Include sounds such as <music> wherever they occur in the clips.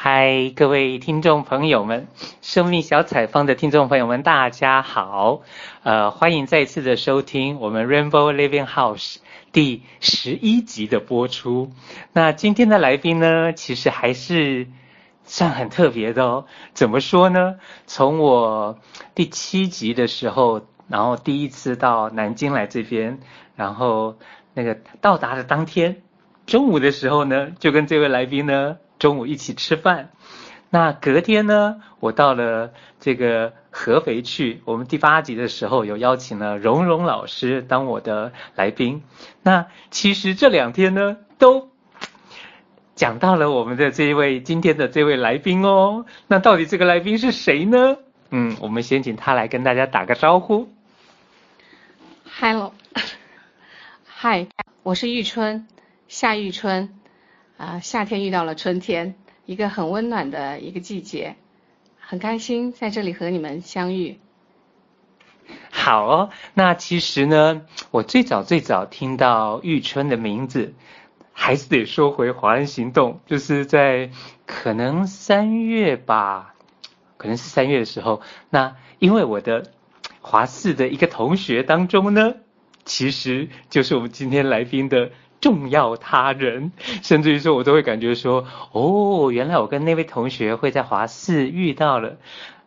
嗨，各位听众朋友们，生命小采访的听众朋友们，大家好，呃，欢迎再次的收听我们 Rainbow Living House 第十一集的播出。那今天的来宾呢，其实还是算很特别的哦。怎么说呢？从我第七集的时候，然后第一次到南京来这边，然后那个到达的当天中午的时候呢，就跟这位来宾呢。中午一起吃饭，那隔天呢，我到了这个合肥去。我们第八集的时候有邀请了蓉蓉老师当我的来宾。那其实这两天呢，都讲到了我们的这一位今天的这位来宾哦。那到底这个来宾是谁呢？嗯，我们先请他来跟大家打个招呼。Hello，<laughs> 嗨，我是玉春，夏玉春。啊，夏天遇到了春天，一个很温暖的一个季节，很开心在这里和你们相遇。好哦，那其实呢，我最早最早听到玉春的名字，还是得说回华人行动，就是在可能三月吧，可能是三月的时候，那因为我的华四的一个同学当中呢，其实就是我们今天来宾的。重要他人，甚至于说，我都会感觉说，哦，原来我跟那位同学会在华四遇到了。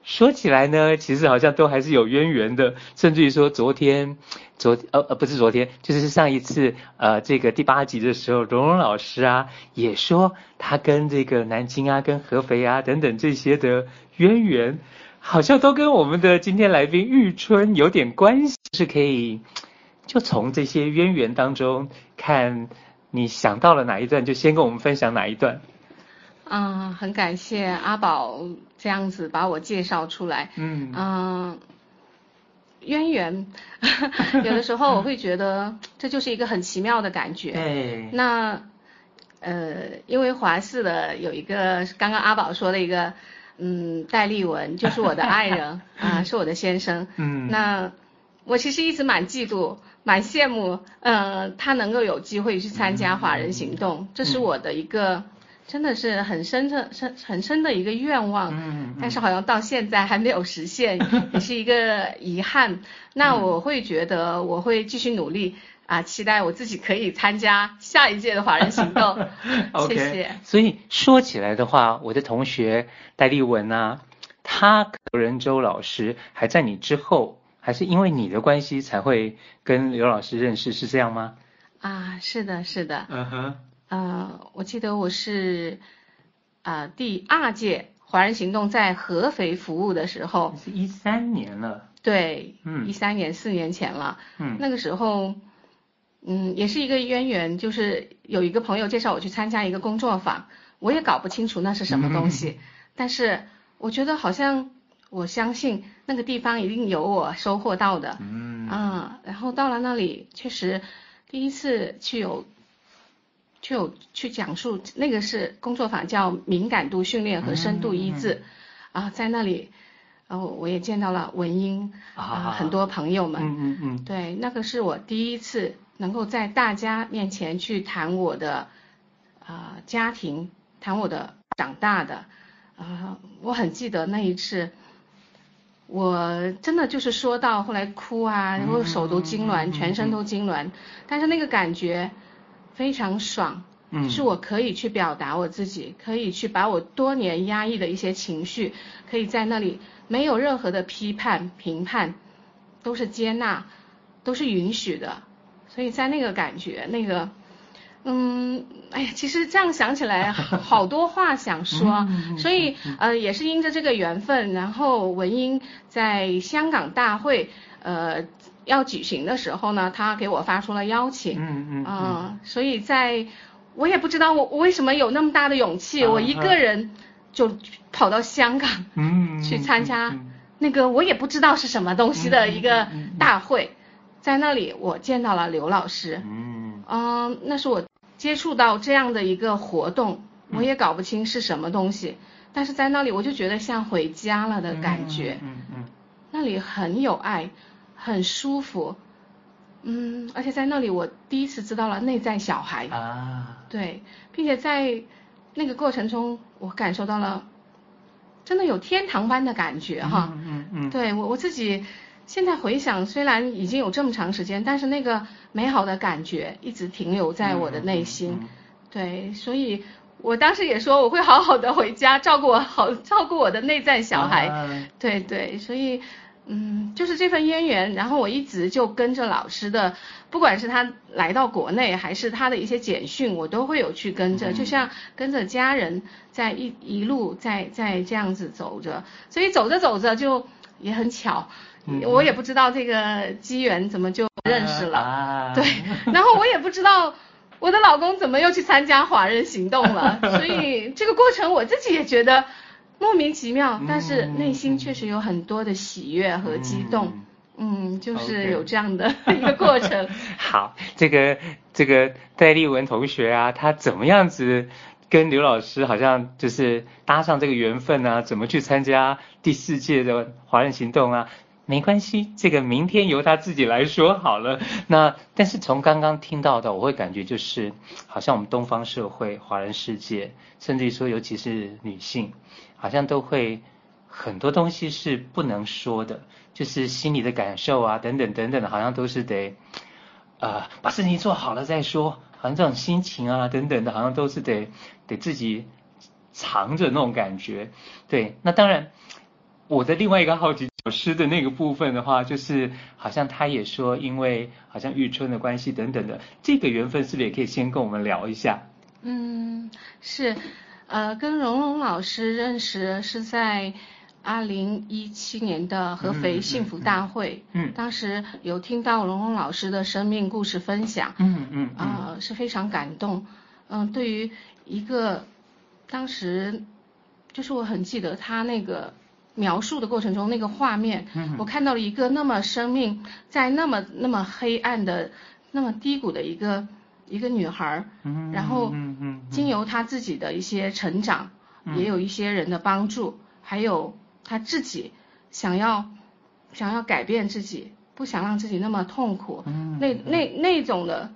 说起来呢，其实好像都还是有渊源的。甚至于说，昨天，昨呃呃不是昨天，就是上一次呃这个第八集的时候，蓉蓉老师啊也说他跟这个南京啊、跟合肥啊等等这些的渊源，好像都跟我们的今天来宾玉春有点关系，是可以。就从这些渊源当中看，你想到了哪一段，就先跟我们分享哪一段。嗯，很感谢阿宝这样子把我介绍出来。嗯嗯，渊源，<laughs> 有的时候我会觉得这就是一个很奇妙的感觉。对。那呃，因为华视的有一个刚刚阿宝说的一个，嗯，戴立文就是我的爱人 <laughs> 啊、呃，是我的先生。嗯。那我其实一直蛮嫉妒。蛮羡慕，嗯、呃，他能够有机会去参加华人行动，嗯、这是我的一个、嗯、真的是很深的深很深的一个愿望，嗯，嗯，但是好像到现在还没有实现，<laughs> 也是一个遗憾。那我会觉得我会继续努力啊，期待我自己可以参加下一届的华人行动。<laughs> 谢谢。所以说起来的话，我的同学戴立文啊，他何仁洲老师还在你之后。还是因为你的关系才会跟刘老师认识，是这样吗？啊，是的，是的。嗯哼。呃，我记得我是啊、呃、第二届华人行动在合肥服务的时候，是一三年了。对，嗯，一三年四年前了。嗯。那个时候，嗯，也是一个渊源，就是有一个朋友介绍我去参加一个工作坊，我也搞不清楚那是什么东西，嗯、但是我觉得好像。我相信那个地方一定有我收获到的，嗯。啊，然后到了那里，确实第一次去有，去有去讲述那个是工作坊，叫敏感度训练和深度医治，嗯、啊，在那里，然后我也见到了文英啊，啊，很多朋友们，嗯嗯嗯，对，那个是我第一次能够在大家面前去谈我的啊家庭，谈我的长大的，啊，我很记得那一次。我真的就是说到后来哭啊，然后手都痉挛，全身都痉挛，但是那个感觉非常爽，嗯，是我可以去表达我自己，可以去把我多年压抑的一些情绪，可以在那里没有任何的批判评判，都是接纳，都是允许的，所以在那个感觉那个。嗯，哎呀，其实这样想起来，<laughs> 好多话想说，所以呃，也是因着这个缘分，然后文英在香港大会呃要举行的时候呢，他给我发出了邀请，嗯嗯，啊，所以在我也不知道我我为什么有那么大的勇气，我一个人就跑到香港，嗯，去参加那个我也不知道是什么东西的一个大会，在那里我见到了刘老师，嗯，嗯，那是我。接触到这样的一个活动，我也搞不清是什么东西，嗯、但是在那里我就觉得像回家了的感觉，嗯嗯，嗯，嗯，那里很有爱，很舒服，嗯，而且在那里我第一次知道了内在小孩。啊，对，并且在那个过程中，我感受到了真的有天堂般的感觉哈。嗯嗯，嗯。对我我自己现在回想，虽然已经有这么长时间，但是那个美好的感觉一直停留在我的内心。对，所以我当时也说我会好好的回家照顾我好 <laughs> 照顾我的内在小孩。啊、对对，所以。嗯，就是这份渊源，然后我一直就跟着老师的，不管是他来到国内，还是他的一些简讯，我都会有去跟着，嗯、就像跟着家人在一一路在在这样子走着，所以走着走着就也很巧，嗯、我也不知道这个机缘怎么就认识了，啊、<laughs> 对，然后我也不知道我的老公怎么又去参加华人行动了，<laughs> 所以这个过程我自己也觉得。莫名其妙，但是内心确实有很多的喜悦和激动，嗯，嗯，就是有这样的一个过程。<laughs> 好，这个这个戴丽文同学啊，他怎么样子跟刘老师好像就是搭上这个缘分啊？怎么去参加第四届的华人行动啊？没关系，这个明天由他自己来说好了。那但是从刚刚听到的，我会感觉就是好像我们东方社会、华人世界，甚至于说尤其是女性。好像都会很多东西是不能说的，就是心里的感受啊，等等等等的，好像都是得，呃，把事情做好了再说。好像这种心情啊，等等的，好像都是得得自己藏着那种感觉。对，那当然，我的另外一个好奇老师的那个部分的话，就是好像他也说，因为好像玉春的关系等等的，这个缘分是不是也可以先跟我们聊一下？嗯，是。呃，跟荣荣老师认识是在二零一七年的合肥幸福大会，嗯，嗯嗯当时有听到荣荣老师的生命故事分享，嗯嗯，啊、嗯呃，是非常感动，嗯、呃，对于一个当时就是我很记得他那个描述的过程中那个画面，嗯，我看到了一个那么生命在那么那么黑暗的那么低谷的一个。一个女孩，然后经由她自己的一些成长，也有一些人的帮助，还有她自己想要想要改变自己，不想让自己那么痛苦，那那那种的，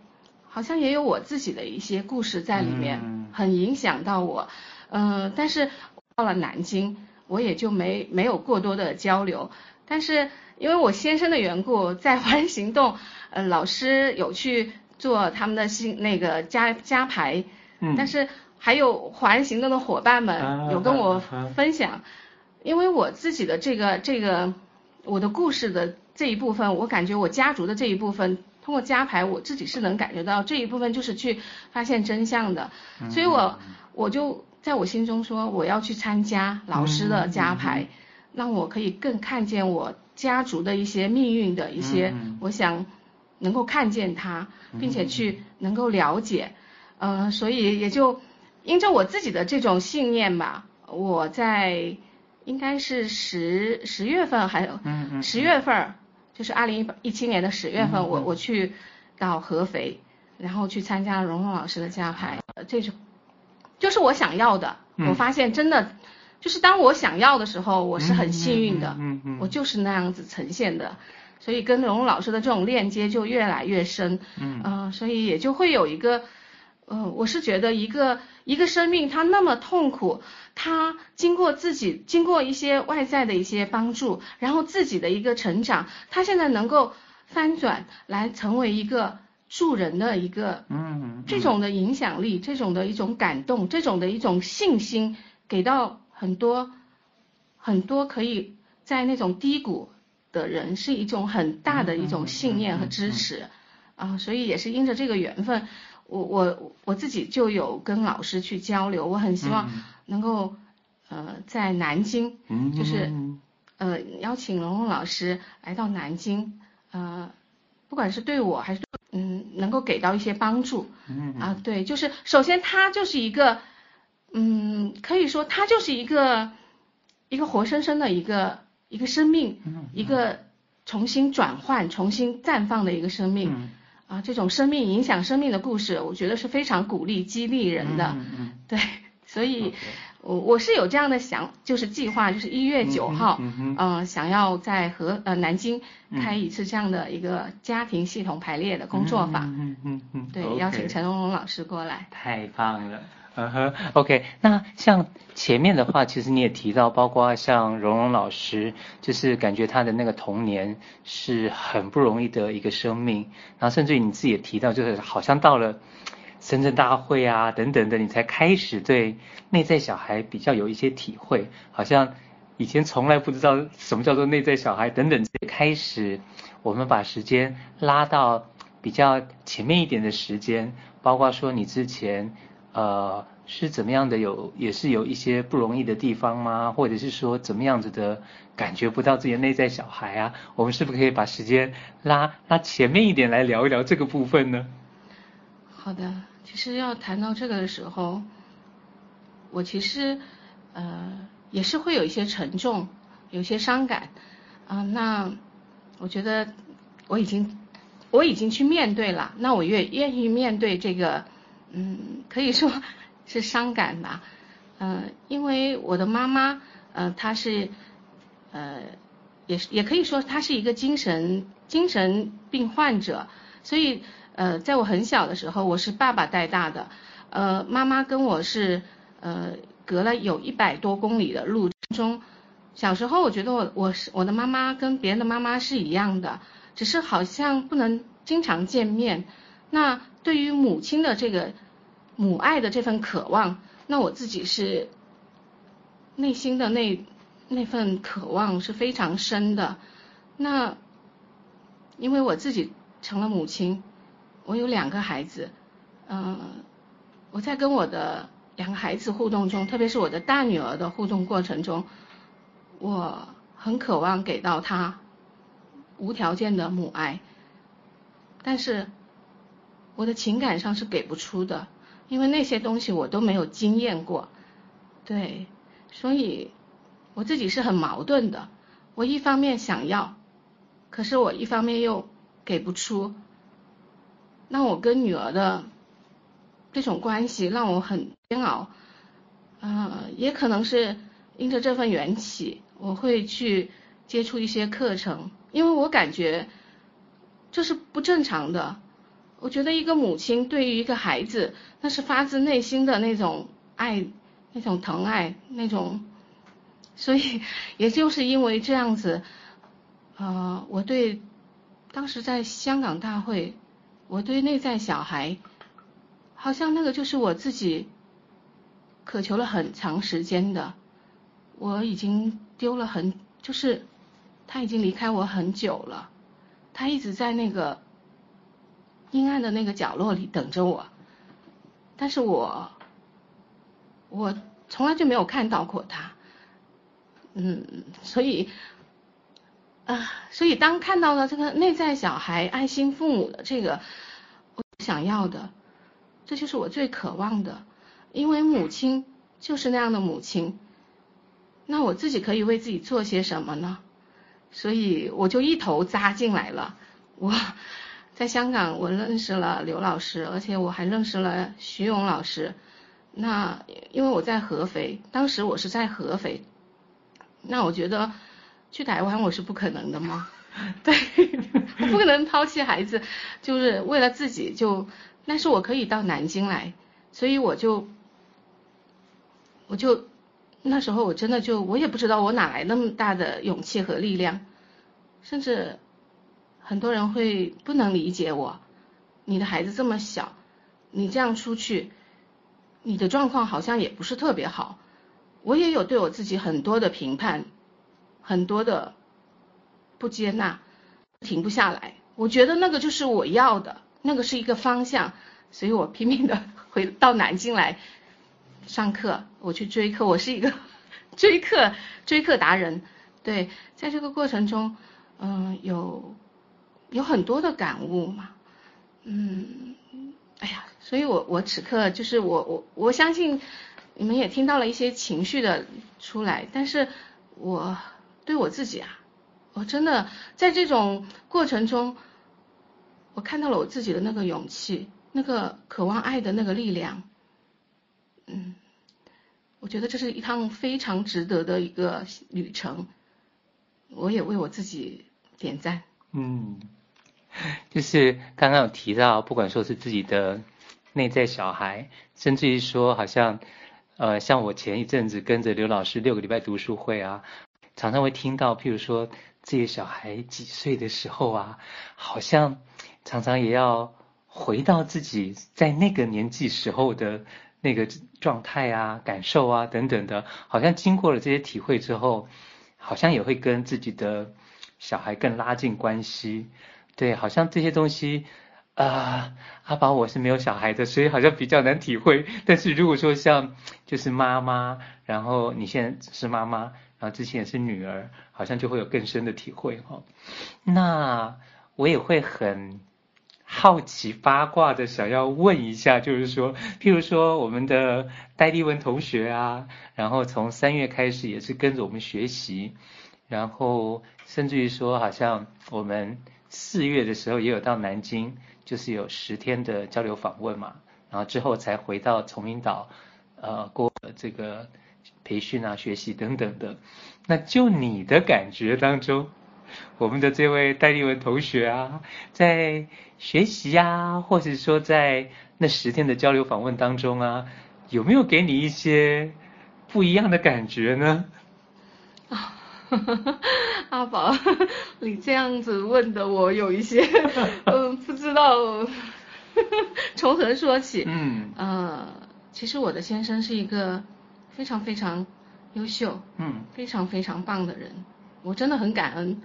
好像也有我自己的一些故事在里面，很影响到我，嗯，但是到了南京，我也就没没有过多的交流，但是因为我先生的缘故，在华人行动，呃，老师有去。做他们的新那个加加排，嗯，但是还有华人行动的伙伴们有跟我分享，啊。啊啊、因为我自己的这个这个我的故事的这一部分，我感觉我家族的这一部分，通过加牌我自己是能感觉到这一部分就是去发现真相的，嗯、所以我我就在我心中说我要去参加老师的家排，嗯、让我可以更看见我家族的一些命运的一些，嗯、我想。能够看见他，并且去能够了解，嗯、呃，所以也就因着我自己的这种信念吧，我在应该是十十月份还有，嗯十月份，就是二零一七年的十月份，我我去到合肥，然后去参加荣荣老师的家排，这种就是我想要的。我发现真的，就是当我想要的时候，我是很幸运的，嗯嗯，我就是那样子呈现的。所以跟荣荣老师的这种链接就越来越深，嗯，呃，所以也就会有一个，呃，我是觉得一个一个生命他那么痛苦，他经过自己经过一些外在的一些帮助，然后自己的一个成长，他现在能够翻转来成为一个助人的一个，嗯，这种的影响力，这种的一种感动，这种的一种信心，给到很多很多可以在那种低谷。的人是一种很大的一种信念和支持，嗯嗯嗯、啊，所以也是因着这个缘分，我我我自己就有跟老师去交流，我很希望能够呃在南京，就是呃邀请龙龙老师来到南京，呃不管是对我还是嗯能够给到一些帮助，嗯。啊对，就是首先他就是一个嗯可以说他就是一个一个活生生的一个。一个生命，一个重新转换、重新绽放的一个生命，嗯、啊，这种生命影响生命的故事，我觉得是非常鼓励、激励人的。嗯嗯、对，所以，我我是有这样的想，就是计划，就是一月九号，嗯，想要在和呃南京开一次这样的一个家庭系统排列的工作坊。嗯嗯嗯。对.邀请陈荣荣老师过来。太棒了。嗯哼，OK。那像前面的话，其实你也提到，包括像蓉蓉老师，就是感觉他的那个童年是很不容易的一个生命，然后甚至于你自己也提到，就是好像到了深圳大会啊等等的，你才开始对内在小孩比较有一些体会，好像以前从来不知道什么叫做内在小孩等等。开始，我们把时间拉到比较前面一点的时间，包括说你之前。呃，是怎么样的？有也是有一些不容易的地方吗？或者是说怎么样子的感觉不到自己的内在小孩啊？我们是不是可以把时间拉拉前面一点来聊一聊这个部分呢？好的，其实要谈到这个的时候，我其实呃也是会有一些沉重，有些伤感啊、那我觉得我已经我已经去面对了，那我愿愿意面对这个。嗯，可以说 <laughs> 是伤感吧，嗯、因为我的妈妈，呃，她是，呃，也是也可以说她是一个精神精神病患者，所以，呃，在我很小的时候，我是爸爸带大的，呃，妈妈跟我是，呃，隔了有一百多公里的路中，小时候我觉得我我是我的妈妈跟别人的妈妈是一样的，只是好像不能经常见面。那对于母亲的这个母爱的这份渴望，那我自己是内心的那那份渴望是非常深的。那因为我自己成了母亲，我有两个孩子，嗯、我在跟我的两个孩子互动中，特别是我的大女儿的互动过程中，我很渴望给到她无条件的母爱，但是。我的情感上是给不出的，因为那些东西我都没有经验过，对，所以我自己是很矛盾的。我一方面想要，可是我一方面又给不出。那我跟女儿的这种关系让我很煎熬，呃，也可能是因着这份缘起，我会去接触一些课程，因为我感觉这是不正常的。我觉得一个母亲对于一个孩子，那是发自内心的那种爱，那种疼爱，那种，所以 <laughs> 也就是因为这样子，呃，我对当时在香港大会，我对内在小孩，好像那个就是我自己渴求了很长时间的，我已经丢了很，就是他已经离开我很久了，他一直在那个。阴暗的那个角落里等着我，但是我我从来就没有看到过他，嗯，所以啊、所以当看到了这个内在小孩爱心父母的这个我想要的，这就是我最渴望的，因为母亲就是那样的母亲，那我自己可以为自己做些什么呢？所以我就一头扎进来了，我。在香港，我认识了刘老师，而且我还认识了徐勇老师。那因为我在合肥，当时我是在合肥，那我觉得去台湾我是不可能的吗，<laughs> 对，我不可能抛弃孩子，就是为了自己就，但是我可以到南京来，所以我就，我就那时候我真的就我也不知道我哪来那么大的勇气和力量，甚至。很多人会不能理解我，你的孩子这么小，你这样出去，你的状况好像也不是特别好。我也有对我自己很多的评判，很多的不接纳，停不下来。我觉得那个就是我要的，那个是一个方向，所以我拼命的回到南京来上课，我去追课，我是一个 <laughs> 追课追课达人。对，在这个过程中，嗯、有。有很多的感悟嘛，嗯，哎呀，所以我我此刻就是我我我相信你们也听到了一些情绪的出来，但是我对我自己啊，我真的在这种过程中，我看到了我自己的那个勇气，那个渴望爱的那个力量，嗯，我觉得这是一趟非常值得的一个旅程，我也为我自己点赞，嗯。就是刚刚有提到，不管说是自己的内在小孩，甚至于说好像，呃，像我前一阵子跟着刘老师六个礼拜读书会啊，常常会听到，譬如说这些小孩几岁的时候啊，好像常常也要回到自己在那个年纪时候的那个状态啊、感受啊等等的，好像经过了这些体会之后，好像也会跟自己的小孩更拉近关系。对，好像这些东西。啊、阿宝，我是没有小孩的，所以好像比较难体会。但是如果说像就是妈妈，然后你现在是妈妈，然后之前也是女儿，好像就会有更深的体会哈。那我也会很好奇八卦的想要问一下，就是说，譬如说我们的戴丽文同学啊，然后从三月开始也是跟着我们学习，然后甚至于说好像我们四月的时候也有到南京。就是有十天的交流访问嘛，然后之后才回到崇明岛，呃，过这个培训啊、学习等等的。那就你的感觉当中，我们的这位戴立文同学啊，在学习啊，或者说在那十天的交流访问当中啊，有没有给你一些不一样的感觉呢？啊，<laughs> 阿宝，你这样子问的我有一些，嗯。<laughs> 不知道 <laughs> 从何说起。嗯，呃，其实我的先生是一个非常非常优秀，嗯，非常非常棒的人。我真的很感恩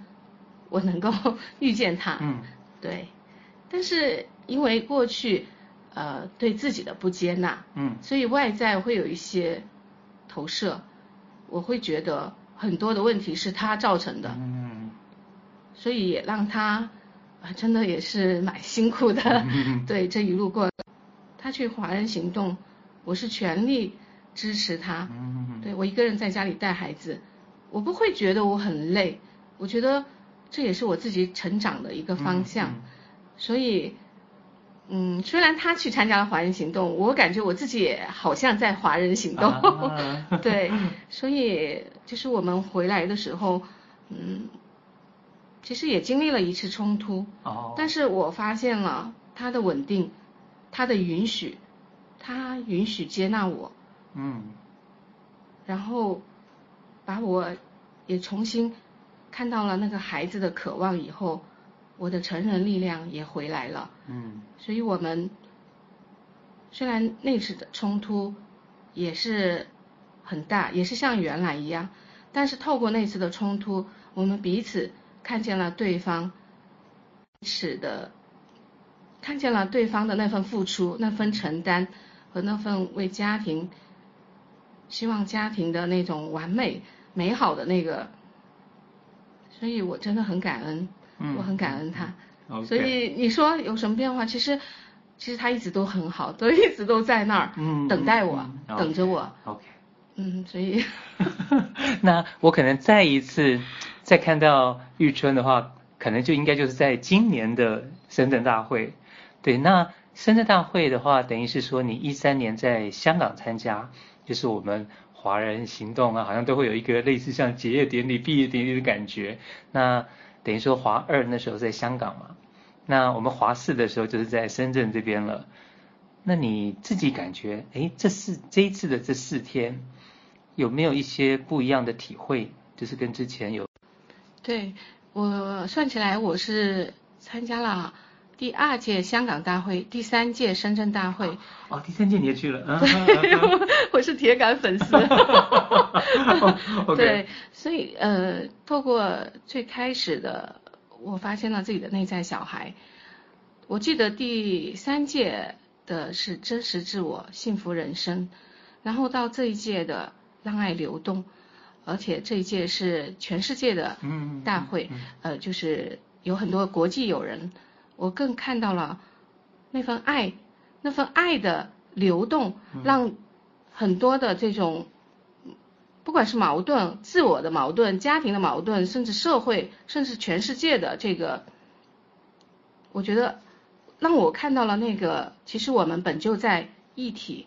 我能够 <laughs> 遇见他。嗯，对。但是因为过去呃对自己的不接纳，嗯，所以外在会有一些投射。我会觉得很多的问题是他造成的。嗯，所以也让他。啊，真的也是蛮辛苦的，<laughs> 嗯、对，这一路过，他去华人行动，我是全力支持他。嗯、对，我一个人在家里带孩子，我不会觉得我很累，我觉得这也是我自己成长的一个方向。嗯嗯、所以，嗯，虽然他去参加了华人行动，我感觉我自己也好像在华人行动。啊、<laughs> 对，所以就是我们回来的时候，嗯。其实也经历了一次冲突，哦，但是我发现了他的稳定，他的允许，他允许接纳我，嗯，然后把我也重新看到了那个孩子的渴望以后，我的成人力量也回来了，嗯，所以我们虽然那次的冲突也是很大，也是像原来一样，但是透过那次的冲突，我们彼此。看见了对方，是的，看见了对方的那份付出、那份承担和那份为家庭，希望家庭的那种完美美好的那个，所以我真的很感恩，嗯、我很感恩他。Okay. 所以你说有什么变化？其实，其实他一直都很好，都一直都在那儿、嗯、等待我，嗯、等着我。OK，嗯，所以 <laughs> <laughs> 那我可能再一次。再看到玉春的话，可能就应该就是在今年的深圳大会。对，那深圳大会的话，等于是说你一三年在香港参加，就是我们华人行动啊，好像都会有一个类似像结业典礼、毕业典礼的感觉。那等于说华二那时候在香港嘛，那我们华四的时候就是在深圳这边了。那你自己感觉，哎，这四这一次的这四天，有没有一些不一样的体会？就是跟之前有。对，我算起来，我是参加了第二届香港大会，第三届深圳大会。哦，第三届你也去了？对，<laughs> 我是铁杆粉丝。<laughs> 对，所以呃，透过最开始的，我发现了自己的内在小孩。我记得第三届的是真实自我、幸福人生，然后到这一届的让爱流动。而且这一届是全世界的大会，嗯嗯嗯、呃，就是有很多国际友人，我更看到了那份爱，那份爱的流动，让很多的这种，不管是矛盾、自我的矛盾、家庭的矛盾，甚至社会，甚至全世界的这个，我觉得让我看到了那个，其实我们本就在一体。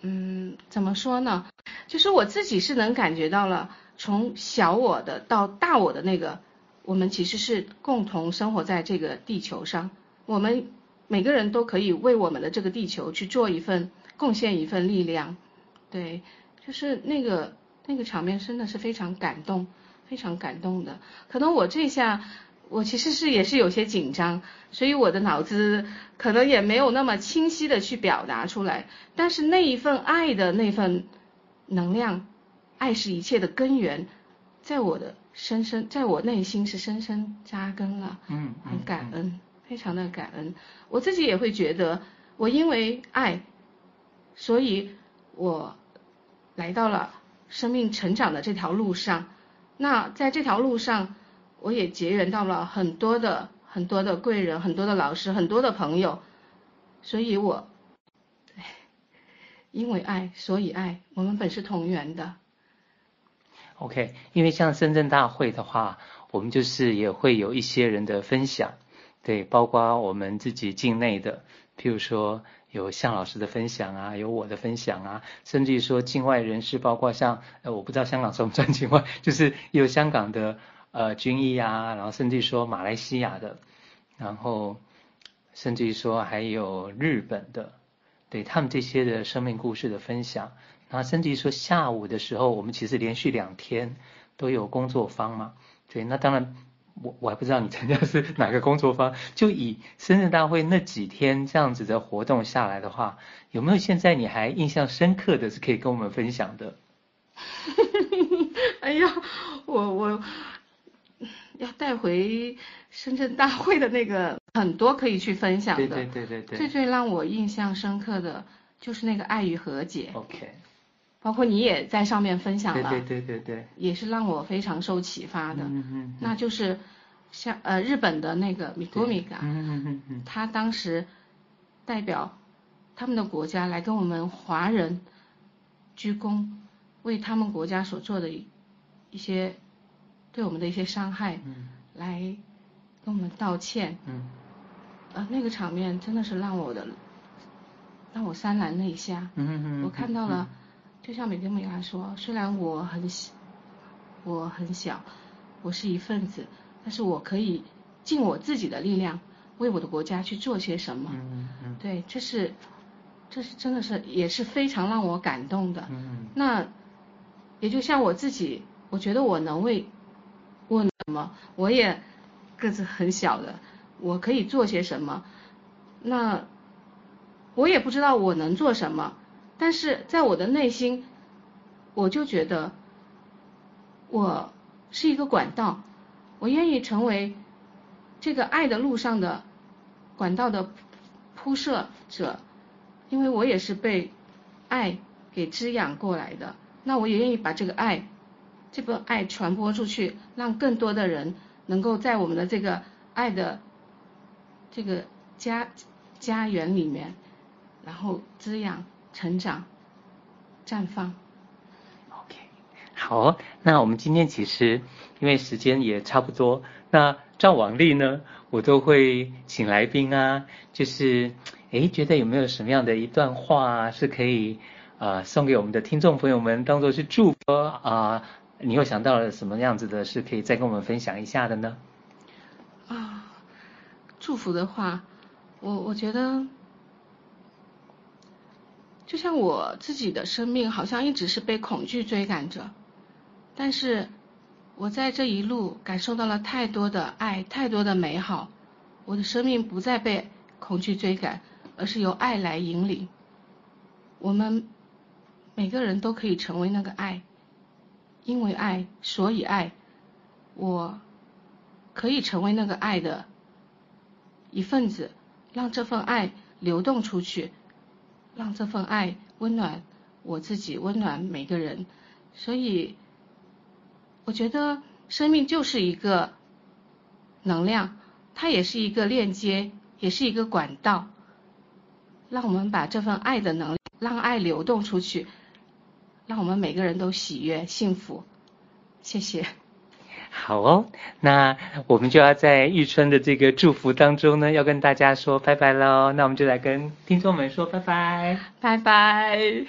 嗯，怎么说呢？就是我自己是能感觉到了，从小我的到大我的那个，我们其实是共同生活在这个地球上。我们每个人都可以为我们的这个地球去做一份贡献一份力量，对，就是那个那个场面真的是非常感动，非常感动的。可能我这下我其实是也是有些紧张，所以我的脑子可能也没有那么清晰的去表达出来。但是那一份爱的那份能量，爱是一切的根源，在我的深深在我内心是深深扎根了。嗯，很感恩。非常的感恩，我自己也会觉得，我因为爱，所以我来到了生命成长的这条路上。那在这条路上，我也结缘到了很多的很多的贵人，很多的老师，很多的朋友。所以我，对，因为爱，所以爱，我们本是同源的。OK，因为像深圳大会的话，我们就是也会有一些人的分享。对，包括我们自己境内的，譬如说有向老师的分享啊，有我的分享啊，甚至于说境外人士，包括像呃，我不知道香港算不算境外，就是有香港的呃军医啊，然后甚至于说马来西亚的，然后甚至于说还有日本的，对他们这些的生命故事的分享，然后甚至于说下午的时候，我们其实连续两天都有工作坊嘛，对，那当然。我我还不知道你参加是哪个工作坊，就以深圳大会那几天这样子的活动下来的话，有没有现在你还印象深刻的是可以跟我们分享的？<laughs> 哎呀，我我要带回深圳大会的那个很多可以去分享的。对对对对对。最最让我印象深刻的就是那个爱与和解。OK。包括你也在上面分享了，对对对对对，也是让我非常受启发的。嗯嗯，那就是像呃日本的那个米国米嘎，嗯嗯嗯嗯，他当时代表他们的国家来跟我们华人鞠躬，为他们国家所做的一些对我们的一些伤害，嗯，来跟我们道歉。嗯，呃那个场面真的是让我的让我潸然泪下。嗯嗯，我看到了。就像美根美拉说，虽然我很小，我很小，我是一份子，但是我可以尽我自己的力量，为我的国家去做些什么。嗯嗯。对，这是，这是真的是也是非常让我感动的。嗯。那，也就像我自己，我觉得我能为，我什么，我也个子很小的，我可以做些什么？那，我也不知道我能做什么。但是在我的内心，我就觉得我是一个管道，我愿意成为这个爱的路上的管道的铺设者，因为我也是被爱给滋养过来的。那我也愿意把这个爱，这份爱传播出去，让更多的人能够在我们的这个爱的这个家家园里面，然后滋养。成长，绽放。OK，好，那我们今天其实因为时间也差不多，那照往例呢，我都会请来宾啊，就是诶，觉得有没有什么样的一段话啊，是可以啊、呃、送给我们的听众朋友们，当做是祝福啊、呃？你又想到了什么样子的，是可以再跟我们分享一下的呢？啊，祝福的话，我我觉得。就像我自己的生命，好像一直是被恐惧追赶着，但是我在这一路感受到了太多的爱，太多的美好，我的生命不再被恐惧追赶，而是由爱来引领。我们每个人都可以成为那个爱，因为爱，所以爱，我可以成为那个爱的一份子，让这份爱流动出去。让这份爱温暖我自己，温暖每个人。所以，我觉得生命就是一个能量，它也是一个链接，也是一个管道。让我们把这份爱的能量，让爱流动出去，让我们每个人都喜悦、幸福。谢谢。好哦，那我们就要在玉春的这个祝福当中呢，要跟大家说拜拜喽。那我们就来跟听众们说拜拜，拜拜。